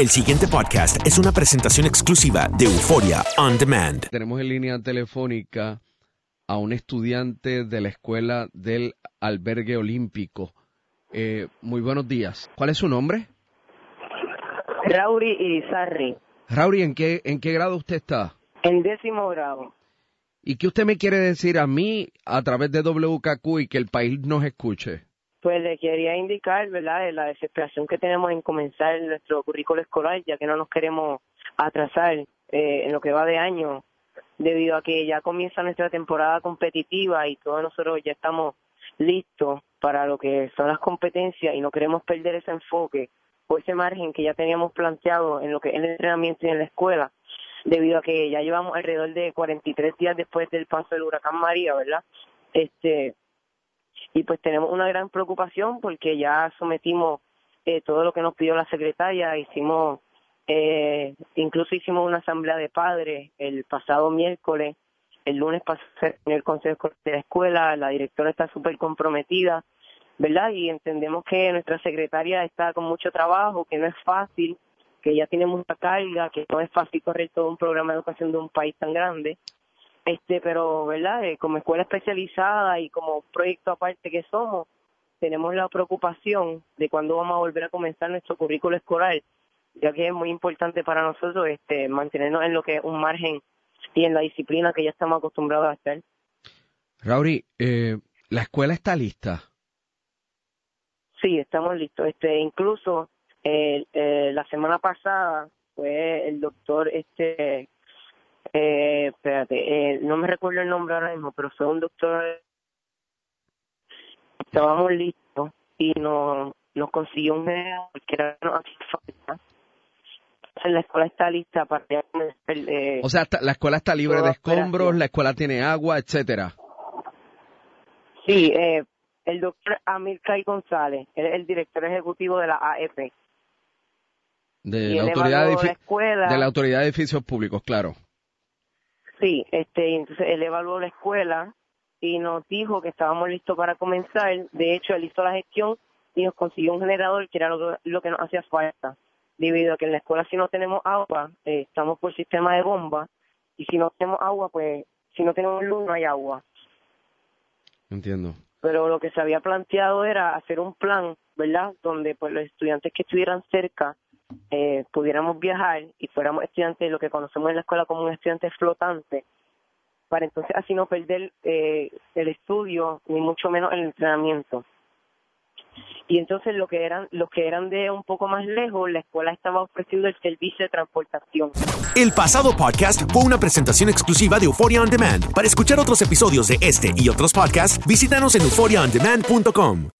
El siguiente podcast es una presentación exclusiva de Euforia On Demand. Tenemos en línea telefónica a un estudiante de la escuela del albergue olímpico. Eh, muy buenos días. ¿Cuál es su nombre? Rauri Irizarri, Rauri, ¿en qué, ¿en qué grado usted está? en décimo grado. ¿Y qué usted me quiere decir a mí a través de WKQ y que el país nos escuche? Pues le quería indicar, ¿verdad?, la desesperación que tenemos en comenzar nuestro currículo escolar, ya que no nos queremos atrasar eh, en lo que va de año, debido a que ya comienza nuestra temporada competitiva y todos nosotros ya estamos listos para lo que son las competencias y no queremos perder ese enfoque o ese margen que ya teníamos planteado en lo que es el entrenamiento y en la escuela, debido a que ya llevamos alrededor de 43 días después del paso del huracán María, ¿verdad? Este y pues tenemos una gran preocupación porque ya sometimos eh, todo lo que nos pidió la secretaria, hicimos eh, incluso hicimos una asamblea de padres el pasado miércoles, el lunes pasó en el consejo de la escuela, la directora está súper comprometida, ¿verdad? Y entendemos que nuestra secretaria está con mucho trabajo, que no es fácil, que ya tiene mucha carga, que no es fácil correr todo un programa de educación de un país tan grande este pero verdad Eh, como escuela especializada y como proyecto aparte que somos tenemos la preocupación de cuándo vamos a volver a comenzar nuestro currículo escolar ya que es muy importante para nosotros este mantenernos en lo que es un margen y en la disciplina que ya estamos acostumbrados a estar. Rauri, eh, la escuela está lista. sí estamos listos. Este incluso eh, eh, la semana pasada fue el doctor este eh, espérate, eh, no me recuerdo el nombre ahora mismo, pero fue un doctor. Estábamos listos y nos, nos consiguió un generador que era no hacía falta. Entonces, la escuela está lista para eh, O sea, la escuela está libre de escombros, operación. la escuela tiene agua, etcétera. Sí, eh, el doctor Amilcar González, él es el director ejecutivo de la AEP. De la, autoridad de, la escuela. de la autoridad de edificios públicos, claro. Sí, este, entonces él evaluó la escuela y nos dijo que estábamos listos para comenzar. De hecho, él hizo la gestión y nos consiguió un generador que era lo, lo que nos hacía falta. Debido a que en la escuela si no tenemos agua, eh, estamos por sistema de bomba y si no tenemos agua, pues si no tenemos luz no hay agua. Entiendo. Pero lo que se había planteado era hacer un plan, ¿verdad? Donde pues los estudiantes que estuvieran cerca eh, pudiéramos viajar y fuéramos estudiantes, lo que conocemos en la escuela como un estudiante flotante, para entonces así no perder eh, el estudio ni mucho menos el entrenamiento. Y entonces lo que eran los que eran de un poco más lejos, la escuela estaba ofreciendo el servicio de transportación. El pasado podcast fue una presentación exclusiva de Euphoria On Demand. Para escuchar otros episodios de este y otros podcasts, visítanos en euphoriaondemand.com.